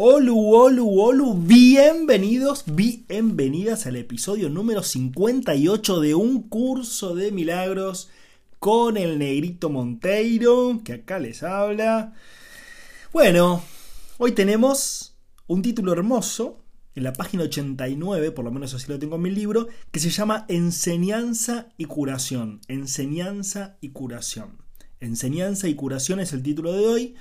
Olu, olu, olu, bienvenidos, bienvenidas al episodio número 58 de un curso de milagros con el negrito Monteiro, que acá les habla. Bueno, hoy tenemos un título hermoso en la página 89, por lo menos así lo tengo en mi libro, que se llama Enseñanza y curación. Enseñanza y curación. Enseñanza y curación es el título de hoy.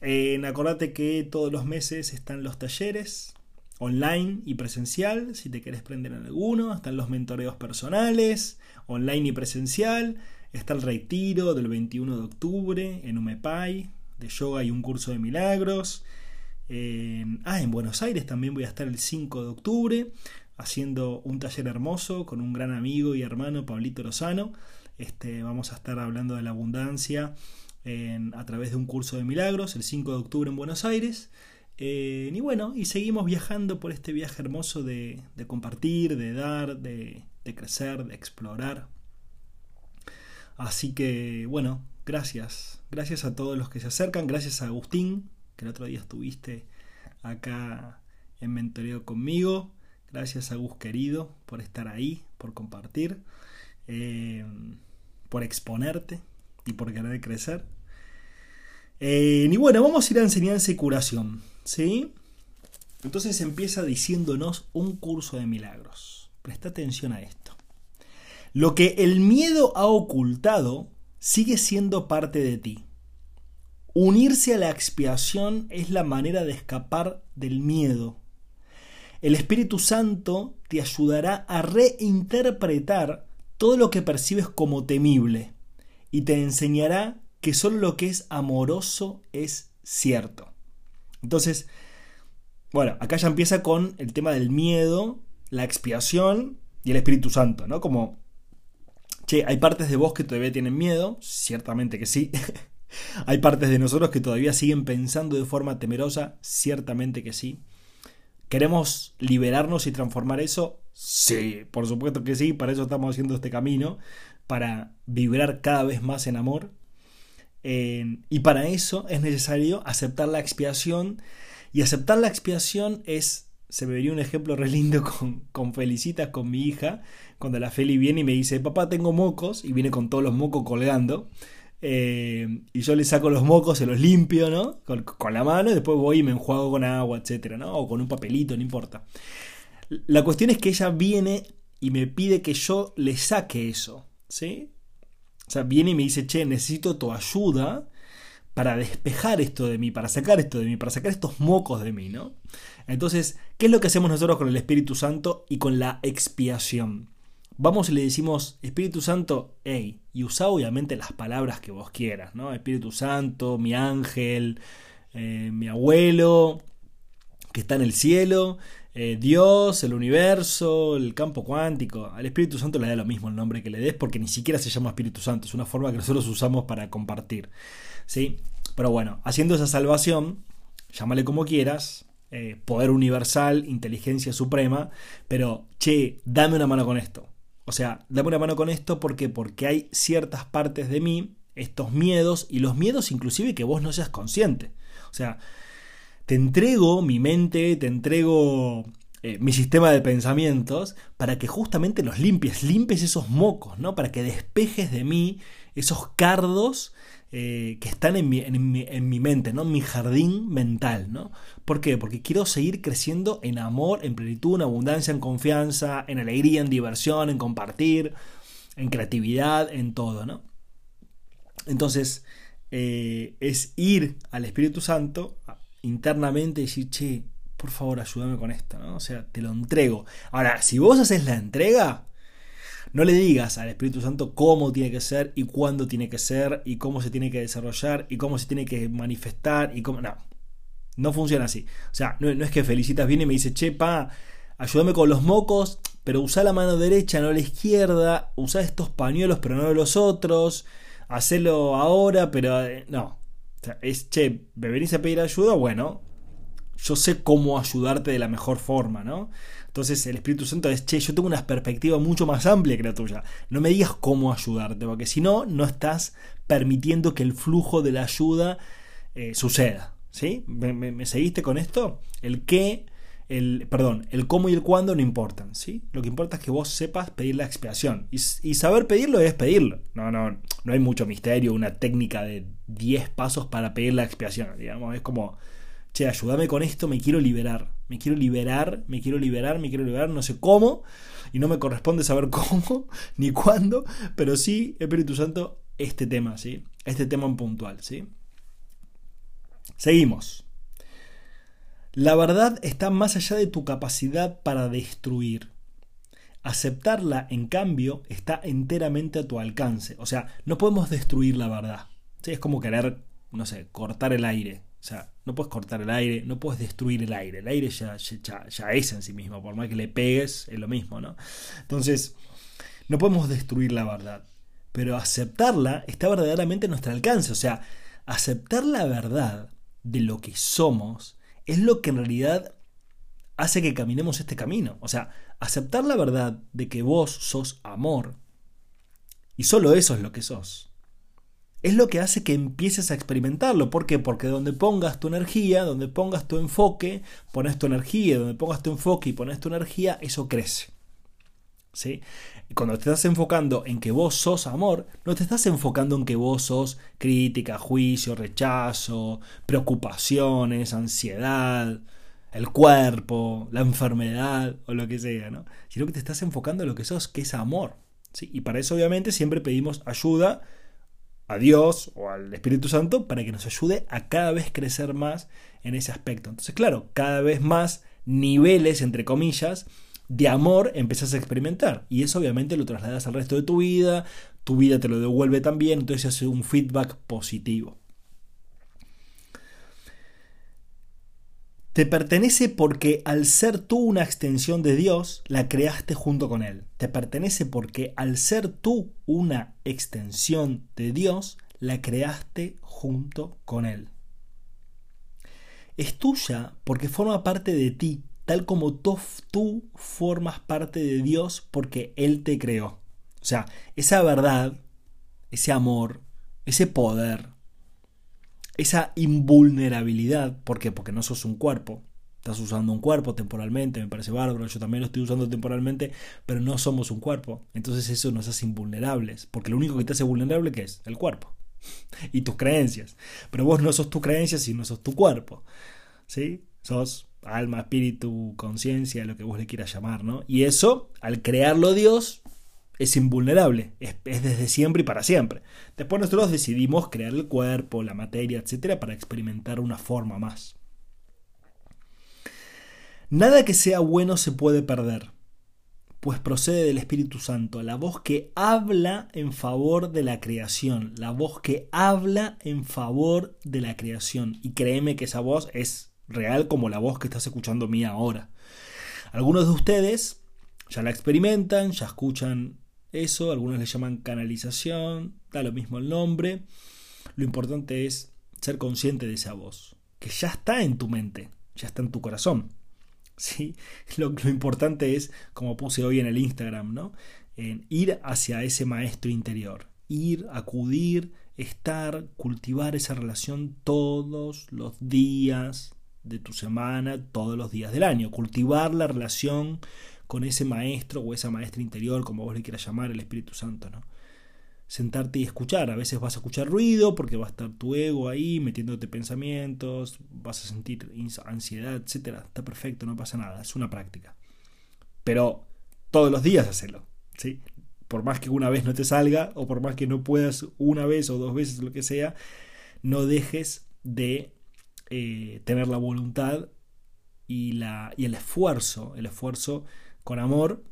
Eh, acordate que todos los meses están los talleres online y presencial, si te querés prender en alguno, están los mentoreos personales, online y presencial, está el retiro del 21 de octubre en Umepay, de yoga y un curso de milagros. ah, en Buenos Aires también voy a estar el 5 de octubre haciendo un taller hermoso con un gran amigo y hermano, Pablito Lozano. Este, vamos a estar hablando de la abundancia a través de un curso de milagros el 5 de octubre en Buenos Aires. Eh, y bueno, y seguimos viajando por este viaje hermoso de, compartir, de dar, de, crecer, de explorar. Así que bueno, gracias. Gracias a todos los que se acercan. Gracias a Agustín, que el otro día estuviste acá en mentoreo conmigo. Gracias a Gus querido por estar ahí, por compartir, eh, por exponerte y por querer crecer. Eh, y bueno, vamos a ir a enseñanza y curación. ¿Sí? Entonces empieza diciéndonos un curso de milagros. Presta atención a esto. Lo que el miedo ha ocultado sigue siendo parte de ti. Unirse a la expiación es la manera de escapar del miedo. El Espíritu Santo te ayudará a reinterpretar todo lo que percibes como temible y te enseñará que solo lo que es amoroso es cierto. Entonces, bueno, acá ya empieza con el tema del miedo, la expiación y el Espíritu Santo, ¿no? Como, che, hay partes de vos que todavía tienen miedo, ciertamente que sí. hay partes de nosotros que todavía siguen pensando de forma temerosa, ciertamente que sí. ¿Queremos liberarnos y transformar eso? Sí, por supuesto que sí, para eso estamos haciendo este camino, para vibrar cada vez más en amor, y para eso es necesario aceptar la expiación. Y aceptar la expiación es, se me vería un ejemplo re lindo con, con Felicita, con mi hija, cuando la Feli viene y me dice, papá, tengo mocos, y viene con todos los mocos colgando. Eh, y yo le saco los mocos, se los limpio, ¿no? Con, la mano, y después voy y me enjuago con agua, etcétera, ¿no? O con un papelito, no importa. La cuestión es que ella viene y me pide que yo le saque eso, ¿sí? O sea, viene y me dice, che, necesito tu ayuda para despejar esto de mí, para sacar esto de mí, para sacar estos mocos de mí, ¿no? Entonces, ¿qué es lo que hacemos nosotros con el Espíritu Santo y con la expiación? Vamos y le decimos, Espíritu Santo, hey, y usa obviamente las palabras que vos quieras, ¿no? Espíritu Santo, mi ángel, eh, mi abuelo, que está en el cielo, eh, Dios, el universo, el campo cuántico. Al Espíritu Santo le da lo mismo el nombre que le des porque ni siquiera se llama Espíritu Santo, es una forma que nosotros usamos para compartir. ¿sí? Pero bueno, haciendo esa salvación, llámale como quieras, eh, poder universal, inteligencia suprema, pero che, dame una mano con esto. O sea, dame una mano con esto porque porque hay ciertas partes de mí, estos miedos y los miedos inclusive que vos no seas consciente. O sea, te entrego mi mente, te entrego eh, mi sistema de pensamientos para que justamente los limpies, limpies esos mocos, ¿no? Para que despejes de mí esos cardos eh, que están en mi, en, mi, en mi, mente, ¿no? En mi jardín mental, ¿no? ¿Por qué? Porque quiero seguir creciendo en amor, en plenitud, en abundancia, en confianza, en alegría, en diversión, en compartir, en creatividad, en todo, ¿no? Entonces, eh, es ir al Espíritu Santo internamente decir, che, por favor, ayúdame con esto, ¿no? O sea, te lo entrego. Ahora, si vos haces la entrega, no le digas al Espíritu Santo cómo tiene que ser y cuándo tiene que ser y cómo se tiene que desarrollar y cómo se tiene que manifestar y cómo... No. No funciona así. O sea, no, es que Felicitas viene y me dice, che, pa, ayúdame con los mocos, pero usa la mano derecha, no la izquierda, usa estos pañuelos, pero no los otros, hacelo ahora, pero eh, no. Es, che, ¿me venís a pedir ayuda? Bueno, yo sé cómo ayudarte de la mejor forma, ¿no? Entonces el Espíritu Santo es, che, yo tengo una perspectiva mucho más amplia que la tuya. No me digas cómo ayudarte, porque si no, no estás permitiendo que el flujo de la ayuda eh, suceda. ¿Sí? ¿Me, seguiste con esto? El qué, el, perdón, el cómo y el cuándo no importan, ¿sí? Lo que importa es que vos sepas pedir la expiación. Y, y, saber pedirlo es pedirlo. No, no, no hay mucho misterio, una técnica de 10 pasos para pedir la expiación. Digamos, es como che, ayúdame con esto, me quiero liberar, me quiero liberar, me quiero liberar, me quiero liberar, no sé cómo, y no me corresponde saber cómo ni cuándo, pero sí, Espíritu Santo, este tema, ¿sí? Este tema en puntual, ¿sí? Seguimos. La verdad está más allá de tu capacidad para destruir. Aceptarla, en cambio, está enteramente a tu alcance. O sea, no podemos destruir la verdad. Es como querer, no sé, cortar el aire. O sea, no puedes cortar el aire, no puedes destruir el aire. El aire ya, ya, es en sí mismo, por más que le pegues, es lo mismo, ¿no? Entonces, no podemos destruir la verdad, pero aceptarla está verdaderamente a nuestro alcance. O sea, aceptar la verdad de lo que somos es lo que en realidad hace que caminemos este camino. O sea, aceptar la verdad de que vos sos amor, y solo eso es lo que sos es lo que hace que empieces a experimentarlo. ¿Por qué? Porque donde pongas tu energía, donde pongas tu enfoque, pones tu energía, donde pongas tu enfoque y pones tu energía, eso crece. ¿Sí? Cuando te estás enfocando en que vos sos amor, no te estás enfocando en que vos sos crítica, juicio, rechazo, preocupaciones, ansiedad, el cuerpo, la enfermedad o lo que sea, ¿no? Sino que te estás enfocando en lo que sos, que es amor. ¿sí? Y para eso obviamente siempre pedimos ayuda a Dios o al Espíritu Santo para que nos ayude a cada vez crecer más en ese aspecto. Entonces, claro, cada vez más niveles, entre comillas, de amor empiezas a experimentar. Y eso obviamente lo trasladas al resto de tu vida, tu vida te lo devuelve también, entonces hace un feedback positivo. Te pertenece porque al ser tú una extensión de Dios, la creaste junto con Él. Te pertenece porque al ser tú una extensión de Dios, la creaste junto con Él. Es tuya porque forma parte de ti, tal como tú, formas parte de Dios porque Él te creó. O sea, esa verdad, ese amor, ese poder, esa invulnerabilidad, ¿por qué? Porque no sos un cuerpo, estás usando un cuerpo temporalmente, me parece bárbaro, yo también lo estoy usando temporalmente, pero no somos un cuerpo, entonces eso nos hace invulnerables, porque lo único que te hace vulnerable ¿qué es? El cuerpo y tus creencias, pero vos no sos tus creencias y no sos tu cuerpo, ¿sí? Sos alma, espíritu, conciencia, lo que vos le quieras llamar, ¿no? Y eso, al crearlo Dios, es invulnerable, es, desde siempre y para siempre. Después nosotros decidimos crear el cuerpo, la materia, etcétera, para experimentar una forma más. Nada que sea bueno se puede perder, pues procede del Espíritu Santo, la voz que habla en favor de la creación, la voz que habla en favor de la creación. Y créeme que esa voz es real como la voz que estás escuchando mía ahora. Algunos de ustedes ya la experimentan, ya escuchan eso, algunos le llaman canalización, da lo mismo el nombre. Lo importante es ser consciente de esa voz, que ya está en tu mente, ya está en tu corazón. ¿sí? Lo, lo importante es, como puse hoy en el Instagram, ¿no? En ir hacia ese maestro interior, ir, acudir, estar, cultivar esa relación todos los días de tu semana, todos los días del año, cultivar la relación con ese maestro o esa maestra interior, como vos le quieras llamar, el Espíritu Santo, ¿no? Sentarte y escuchar. A veces vas a escuchar ruido porque va a estar tu ego ahí metiéndote pensamientos, vas a sentir ansiedad, etcétera. Está perfecto, no pasa nada, es una práctica. Pero todos los días hacerlo, ¿sí? Por más que una vez no te salga o por más que no puedas una vez o dos veces, lo que sea, no dejes de eh, tener la voluntad y, la, y el esfuerzo, el esfuerzo con amor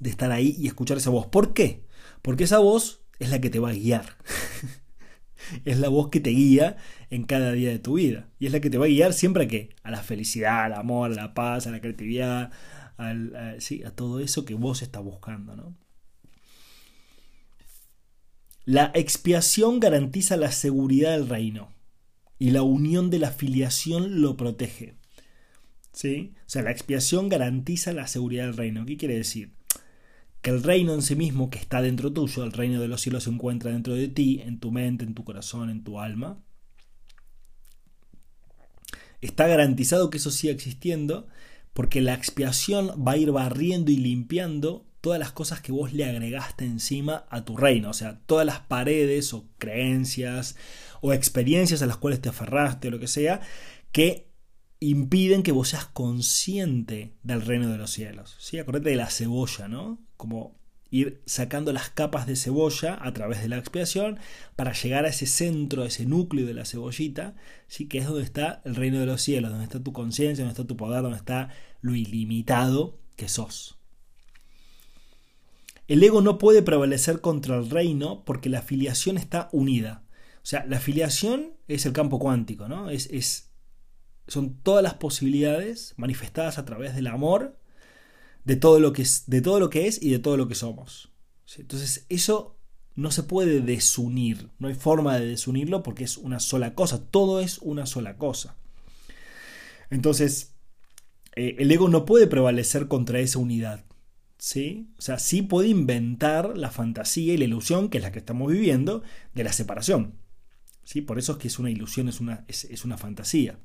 de estar ahí y escuchar esa voz. ¿Por qué? Porque esa voz es la que te va a guiar. es la voz que te guía en cada día de tu vida. Y es la que te va a guiar siempre a qué? A la felicidad, al amor, a la paz, a la creatividad, a, sí, a todo eso que vos estás buscando. ¿no? La expiación garantiza la seguridad del reino y la unión de la filiación lo protege. ¿Sí? O sea, la expiación garantiza la seguridad del reino. ¿Qué quiere decir? Que el reino en sí mismo, que está dentro tuyo, el reino de los cielos se encuentra dentro de ti, en tu mente, en tu corazón, en tu alma. Está garantizado que eso siga existiendo porque la expiación va a ir barriendo y limpiando todas las cosas que vos le agregaste encima a tu reino, o sea, todas las paredes o creencias o experiencias a las cuales te aferraste o lo que sea, que impiden que vos seas consciente del reino de los cielos. ¿sí? Acordate de la cebolla, ¿no? Como ir sacando las capas de cebolla a través de la expiación para llegar a ese centro, a ese núcleo de la cebollita, ¿sí? que es donde está el reino de los cielos, donde está tu conciencia, donde está tu poder, donde está lo ilimitado que sos. El ego no puede prevalecer contra el reino porque la afiliación está unida. O sea, la afiliación es el campo cuántico, ¿no? Es, es, son todas las posibilidades manifestadas a través del amor de todo lo que es, de todo lo que es y de todo lo que somos. Entonces, eso no se puede desunir, no hay forma de desunirlo porque es una sola cosa, todo es una sola cosa. Entonces, eh, el ego no puede prevalecer contra esa unidad. ¿sí? O sea, sí puede inventar la fantasía y la ilusión, que es la que estamos viviendo, de la separación. ¿Sí? Por eso es que es una ilusión, es una, es, una fantasía.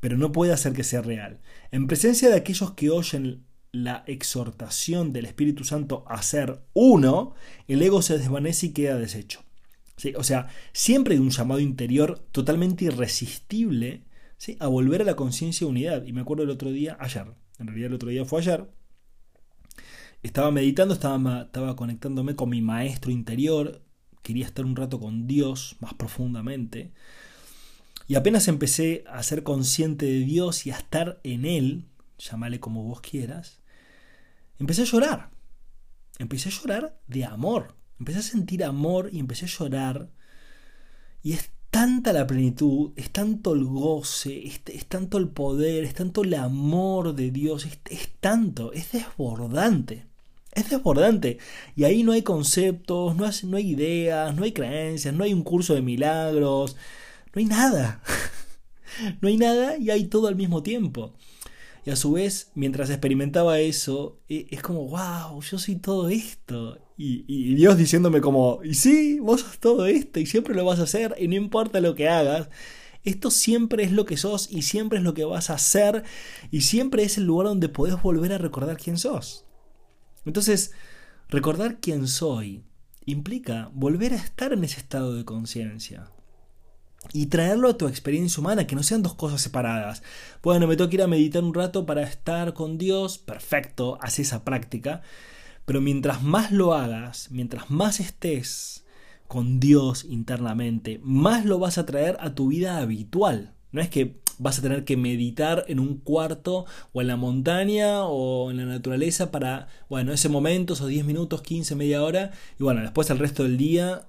Pero no puede hacer que sea real. En presencia de aquellos que oyen la exhortación del Espíritu Santo a ser uno, el ego se desvanece y queda deshecho. ¿Sí? O sea, siempre hay un llamado interior totalmente irresistible ¿sí? a volver a la conciencia de unidad. Y me acuerdo el otro día, ayer, en realidad el otro día fue ayer, estaba meditando, estaba, estaba conectándome con mi maestro interior, quería estar un rato con Dios más profundamente. Y apenas empecé a ser consciente de Dios y a estar en Él, llámale como vos quieras, empecé a llorar. Empecé a llorar de amor. Empecé a sentir amor y empecé a llorar. Y es tanta la plenitud, es tanto el goce, es, tanto el poder, es tanto el amor de Dios, es, es tanto, es desbordante. Es desbordante. Y ahí no hay conceptos, no hay, ideas, no hay creencias, no hay un curso de milagros, no hay nada. no hay nada y hay todo al mismo tiempo. Y a su vez, mientras experimentaba eso, e, es como, wow, yo soy todo esto. Y, Dios diciéndome como, y sí, vos sos todo esto y siempre lo vas a hacer y no importa lo que hagas. Esto siempre es lo que sos y siempre es lo que vas a hacer y siempre es el lugar donde podés volver a recordar quién sos. Entonces, recordar quién soy implica volver a estar en ese estado de conciencia y traerlo a tu experiencia humana, que no sean dos cosas separadas. Bueno, me tengo que ir a meditar un rato para estar con Dios, perfecto, haz esa práctica, pero mientras más lo hagas, mientras más estés con Dios internamente, más lo vas a traer a tu vida habitual. No es que vas a tener que meditar en un cuarto o en la montaña o en la naturaleza para, bueno, ese momento, esos 10 minutos, 15, media hora, y bueno, después el resto del día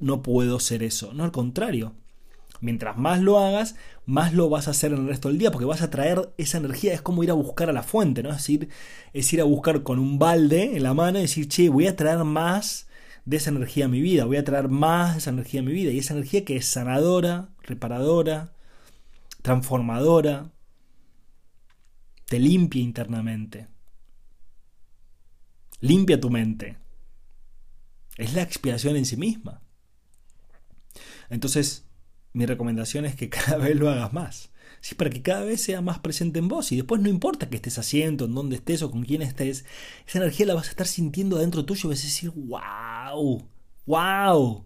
no puedo ser eso. No, al contrario. Mientras más lo hagas, más lo vas a hacer en el resto del día, porque vas a traer esa energía, es como ir a buscar a la fuente, ¿no? Es decir, es ir a buscar con un balde en la mano y decir, che, voy a traer más de esa energía a mi vida, voy a traer más de esa energía a mi vida, y esa energía que es sanadora, reparadora, transformadora, te limpia internamente. Limpia tu mente. Es la expiación en sí misma. Entonces, mi recomendación es que cada vez lo hagas más. Sí, para que cada vez sea más presente en vos y después no importa qué estés haciendo, en dónde estés o con quién estés, esa energía la vas a estar sintiendo adentro tuyo y vas a decir, wow, wow,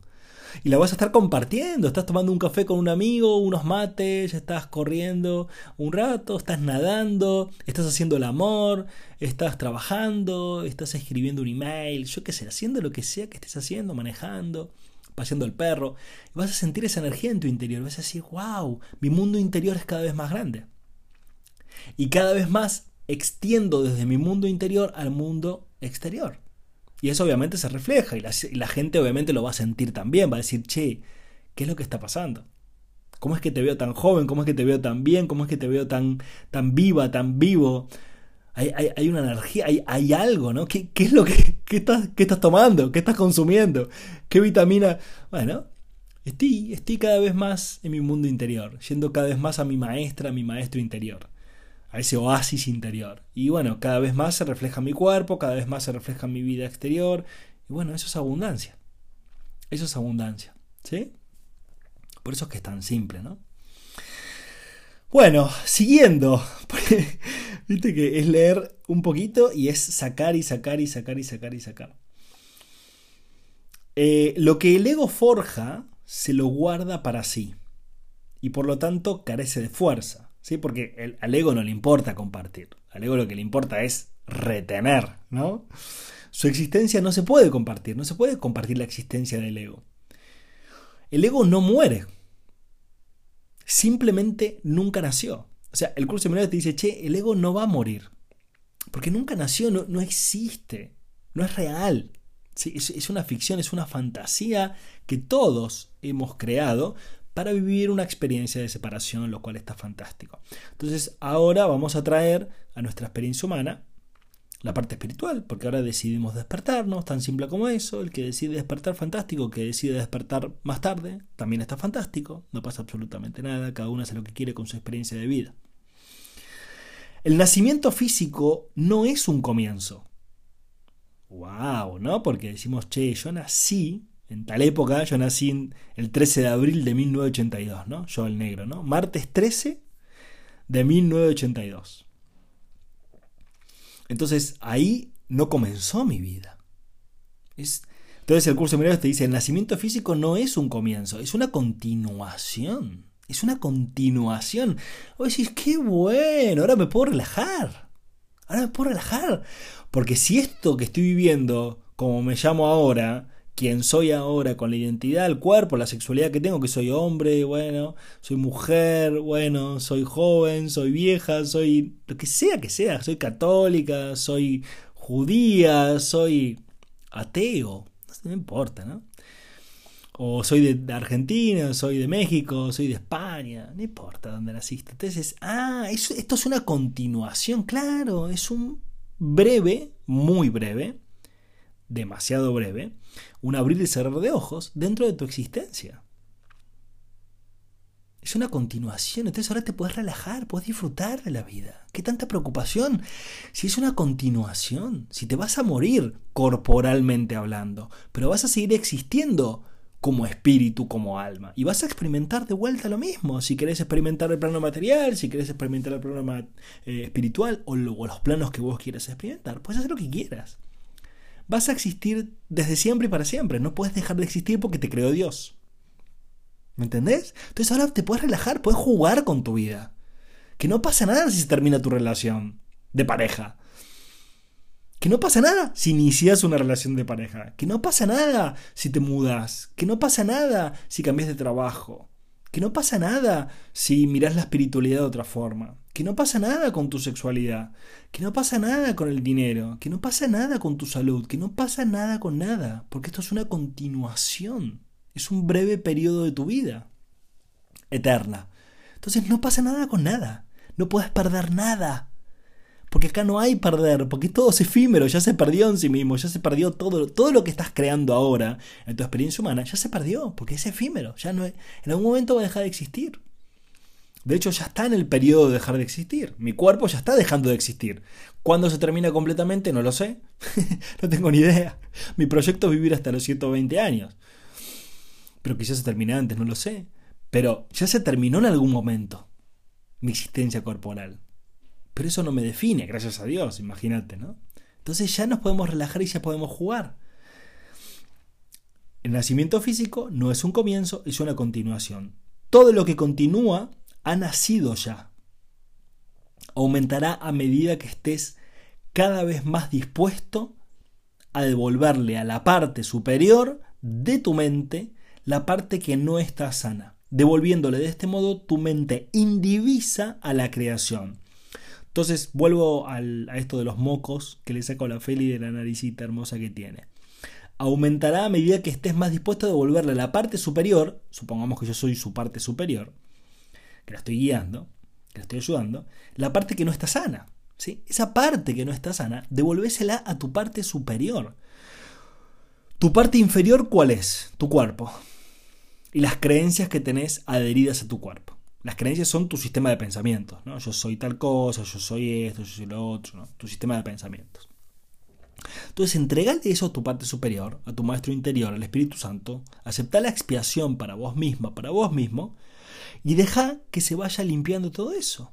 y la vas a estar compartiendo. Estás tomando un café con un amigo, unos mates, estás corriendo un rato, estás nadando, estás haciendo el amor, estás trabajando, estás escribiendo un email, yo qué sé, haciendo lo que sea que estés haciendo, manejando, paseando el perro. Vas a sentir esa energía en tu interior. Vas a decir, wow, mi mundo interior es cada vez más grande. Y cada vez más extiendo desde mi mundo interior al mundo exterior. Y eso obviamente se refleja y la, gente obviamente lo va a sentir también, va a decir, che, ¿qué es lo que está pasando? ¿Cómo es que te veo tan joven? ¿Cómo es que te veo tan bien? ¿Cómo es que te veo tan, tan viva, tan vivo? Hay, una energía, hay, algo, ¿no? ¿Qué, es lo que estás, qué estás tomando? ¿Qué estás consumiendo? ¿Qué vitamina? Bueno, estoy, estoy cada vez más en mi mundo interior, yendo cada vez más a mi maestra, a mi maestro interior, a ese oasis interior. Y bueno, cada vez más se refleja mi cuerpo, cada vez más se refleja mi vida exterior. Y bueno, eso es abundancia. Eso es abundancia. ¿Sí? Por eso es que es tan simple, ¿no? Bueno, siguiendo. Viste que es leer un poquito y es sacar y sacar y sacar y sacar y sacar. Eh, lo que el ego forja se lo guarda para sí y por lo tanto carece de fuerza, ¿sí? Porque el, al ego no le importa compartir, al ego lo que le importa es retener, ¿no? Su existencia no se puede compartir, no se puede compartir la existencia del ego. El ego no muere, simplemente nunca nació. O sea, el curso de te dice, che, el ego no va a morir, porque nunca nació, no, no existe, no es real. Es, una ficción, es una fantasía que todos hemos creado para vivir una experiencia de separación, lo cual está fantástico. Entonces, ahora vamos a traer a nuestra experiencia humana la parte espiritual, porque ahora decidimos despertarnos, tan simple como eso. El que decide despertar, fantástico. El que decide despertar más tarde, también está fantástico. No pasa absolutamente nada, cada uno hace lo que quiere con su experiencia de vida. El nacimiento físico no es un comienzo, wow, ¿no? Porque decimos, che, yo nací en tal época, yo nací el 13 de abril de 1982, ¿no? Yo el negro, ¿no? Martes 13 de 1982. Entonces ahí no comenzó mi vida. Es, entonces el curso de te dice, el nacimiento físico no es un comienzo, es una continuación. Es una continuación. O decís, qué bueno, ahora me puedo relajar. Ahora me puedo relajar. Porque si esto que estoy viviendo, como me llamo ahora, quien soy ahora, con la identidad, el cuerpo, la sexualidad que tengo, que soy hombre, bueno, soy mujer, bueno, soy joven, soy vieja, soy lo que sea que sea, soy católica, soy judía, soy ateo, no importa, ¿no? O soy de, Argentina, soy de México, soy de España, no importa dónde naciste. Entonces, ah, esto es una continuación, claro, es un breve, muy breve, demasiado breve, un abrir y cerrar de ojos dentro de tu existencia. Es una continuación, entonces ahora te puedes relajar, puedes disfrutar de la vida. ¿Qué tanta preocupación? Si es una continuación, si te vas a morir corporalmente hablando, pero vas a seguir existiendo como espíritu, como alma. Y vas a experimentar de vuelta lo mismo. Si querés experimentar el plano material, si querés experimentar el plano eh, espiritual o, los planos que vos quieras experimentar, puedes hacer lo que quieras. Vas a existir desde siempre y para siempre. No puedes dejar de existir porque te creó Dios. ¿Me entendés? Entonces ahora te puedes relajar, puedes jugar con tu vida. Que no pasa nada si se termina tu relación de pareja. Que no pasa nada si inicias una relación de pareja. Que no pasa nada si te mudas. Que no pasa nada si cambias de trabajo. Que no pasa nada si miras la espiritualidad de otra forma. Que no pasa nada con tu sexualidad. Que no pasa nada con el dinero. Que no pasa nada con tu salud. Que no pasa nada con nada. Porque esto es una continuación. Es un breve periodo de tu vida. Eterna. Entonces no pasa nada con nada. No puedes perder nada. Porque acá no hay perder, porque todo es efímero, ya se perdió en sí mismo, ya se perdió todo, todo lo que estás creando ahora en tu experiencia humana, ya se perdió, porque es efímero, ya no en algún momento va a dejar de existir. De hecho, ya está en el periodo de dejar de existir. Mi cuerpo ya está dejando de existir. ¿Cuándo se termina completamente? No lo sé. no tengo ni idea. Mi proyecto es vivir hasta los 120 años. Pero quizás se termine antes, no lo sé. Pero ya se terminó en algún momento mi existencia corporal. Pero eso no me define, gracias a Dios, imagínate, ¿no? Entonces ya nos podemos relajar y ya podemos jugar. El nacimiento físico no es un comienzo, es una continuación. Todo lo que continúa ha nacido ya. Aumentará a medida que estés cada vez más dispuesto a devolverle a la parte superior de tu mente la parte que no está sana, devolviéndole de este modo tu mente indivisa a la creación. Entonces vuelvo a esto de los mocos que le saco a la Feli de la naricita hermosa que tiene. aumentará a medida que estés más dispuesto a devolverle a la parte superior, supongamos que yo soy su parte superior, que la estoy guiando, que la estoy ayudando, la parte que no está sana. ¿sí? Esa parte que no está sana, devolvésela a tu parte superior. Tu parte inferior, ¿cuál es? Tu cuerpo. Y las creencias que tenés adheridas a tu cuerpo. Las creencias son tu sistema de pensamientos, ¿no? Yo soy tal cosa, yo soy esto, yo soy lo otro. Tu sistema de pensamientos. Entonces, entregale eso a tu parte superior, a tu maestro interior, al Espíritu Santo, acepta la expiación para vos misma, para vos mismo, y deja que se vaya limpiando todo eso,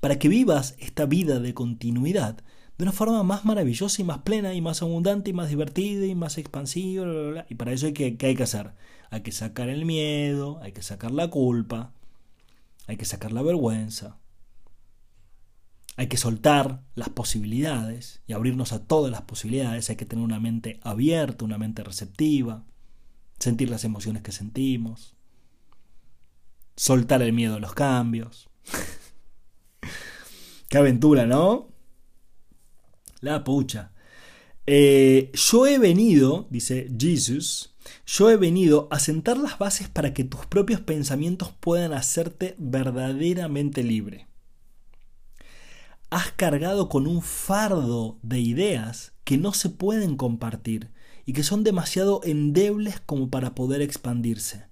para que vivas esta vida de continuidad de una forma más maravillosa y más plena y más abundante y más divertida y más expansiva. y para eso hay que, ¿qué hay que hacer? Hay que sacar el miedo, hay que sacar la culpa, hay que sacar la vergüenza, hay que soltar las posibilidades y abrirnos a todas las posibilidades, hay que tener una mente abierta, una mente receptiva, sentir las emociones que sentimos, soltar el miedo a los cambios. Qué aventura, ¿no? La pucha. Eh, yo he venido, dice Jesus, yo he venido a sentar las bases para que tus propios pensamientos puedan hacerte verdaderamente libre. Has cargado con un fardo de ideas que no se pueden compartir y que son demasiado endebles como para poder expandirse.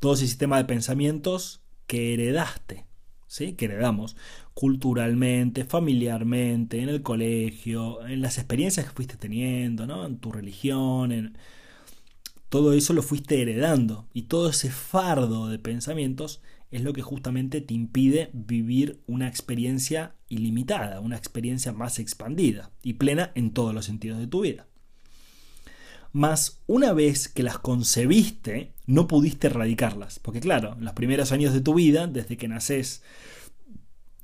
Todo ese sistema de pensamientos que heredaste, ¿sí? que heredamos culturalmente, familiarmente, en el colegio, en las experiencias que fuiste teniendo, ¿no? en tu religión, en... todo eso lo fuiste heredando y todo ese fardo de pensamientos es lo que justamente te impide vivir una experiencia ilimitada, una experiencia más expandida y plena en todos los sentidos de tu vida. Mas una vez que las concebiste, no pudiste erradicarlas, porque claro, los primeros años de tu vida, desde que naces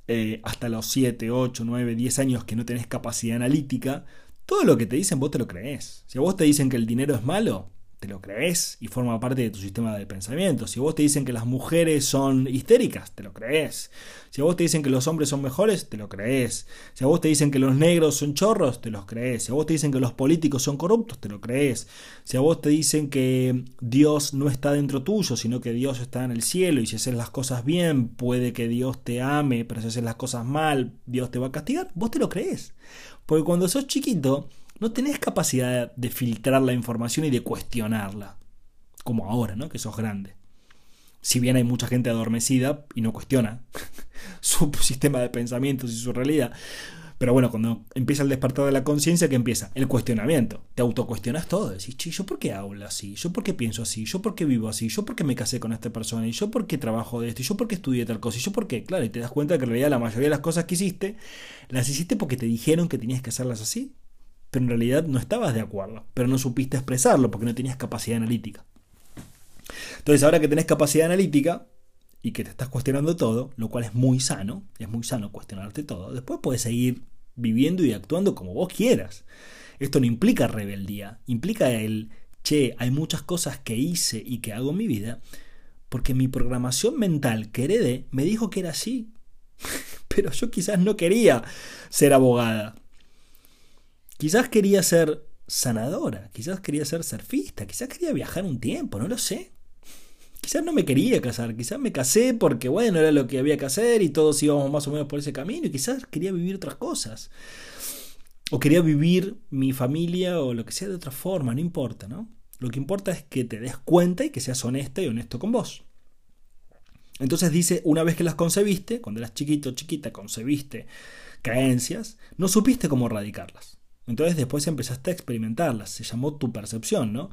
eh, hasta los 7, 8, 9, 10 años que no tenés capacidad analítica, todo lo que te dicen vos te lo crees. Si a vos te dicen que el dinero es malo, te lo crees y forma parte de tu sistema de pensamiento. Si vos te dicen que las mujeres son histéricas, te lo crees. Si a vos te dicen que los hombres son mejores, te lo crees. Si a vos te dicen que los negros son chorros, te los crees. Si a vos te dicen que los políticos son corruptos, te lo crees. Si a vos te dicen que Dios no está dentro tuyo, sino que Dios está en el cielo y si haces las cosas bien, puede que Dios te ame, pero si haces las cosas mal, Dios te va a castigar, vos te lo crees. Porque cuando sos chiquito, no tenés capacidad de filtrar la información y de cuestionarla, como ahora, ¿no? Que sos grande. Si bien hay mucha gente adormecida y no cuestiona su sistema de pensamientos y su realidad. Pero bueno, cuando empieza el despertar de la conciencia, que empieza? El cuestionamiento. Te autocuestionas todo. Decís, ¿yo por qué hablo así? ¿Yo por qué pienso así? ¿Yo por qué vivo así? ¿Yo por qué me casé con esta persona? ¿Y yo por qué trabajo de esto? ¿Y yo por qué estudié tal cosa? ¿Y yo por qué? Claro, y te das cuenta que en realidad la mayoría de las cosas que hiciste, las hiciste porque te dijeron que tenías que hacerlas así pero en realidad no estabas de acuerdo, pero no supiste expresarlo porque no tenías capacidad analítica. Entonces, ahora que tenés capacidad analítica y que te estás cuestionando todo, lo cual es muy sano, es muy sano cuestionarte todo, después puedes seguir viviendo y actuando como vos quieras. Esto no implica rebeldía, implica el, che, hay muchas cosas que hice y que hago en mi vida porque mi programación mental que heredé me dijo que era así. Pero yo quizás no quería ser abogada. Quizás quería ser sanadora, quizás quería ser surfista, quizás quería viajar un tiempo, no lo sé. Quizás no me quería casar, quizás me casé porque bueno, era lo que había que hacer y todos íbamos más o menos por ese camino y quizás quería vivir otras cosas. O quería vivir mi familia o lo que sea de otra forma, no importa, ¿no? Lo que importa es que te des cuenta y que seas honesta y honesto con vos. Entonces dice, una vez que las concebiste, cuando eras chiquito o chiquita, concebiste creencias, no supiste cómo erradicarlas. Entonces después empezaste a experimentarlas, se llamó tu percepción, ¿no?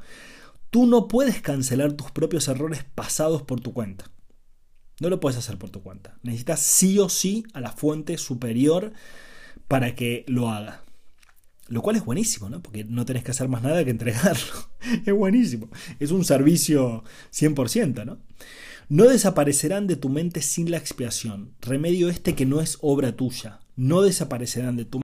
Tú no puedes cancelar tus propios errores pasados por tu cuenta. No lo puedes hacer por tu cuenta. Necesitas sí o sí a la fuente superior para que lo haga. Lo cual es buenísimo, ¿no? Porque no tenés que hacer más nada que entregarlo. es buenísimo. Es un servicio 100%, ¿no? No desaparecerán de tu mente sin la expiación. Remedio este que no es obra tuya. No desaparecerán de tu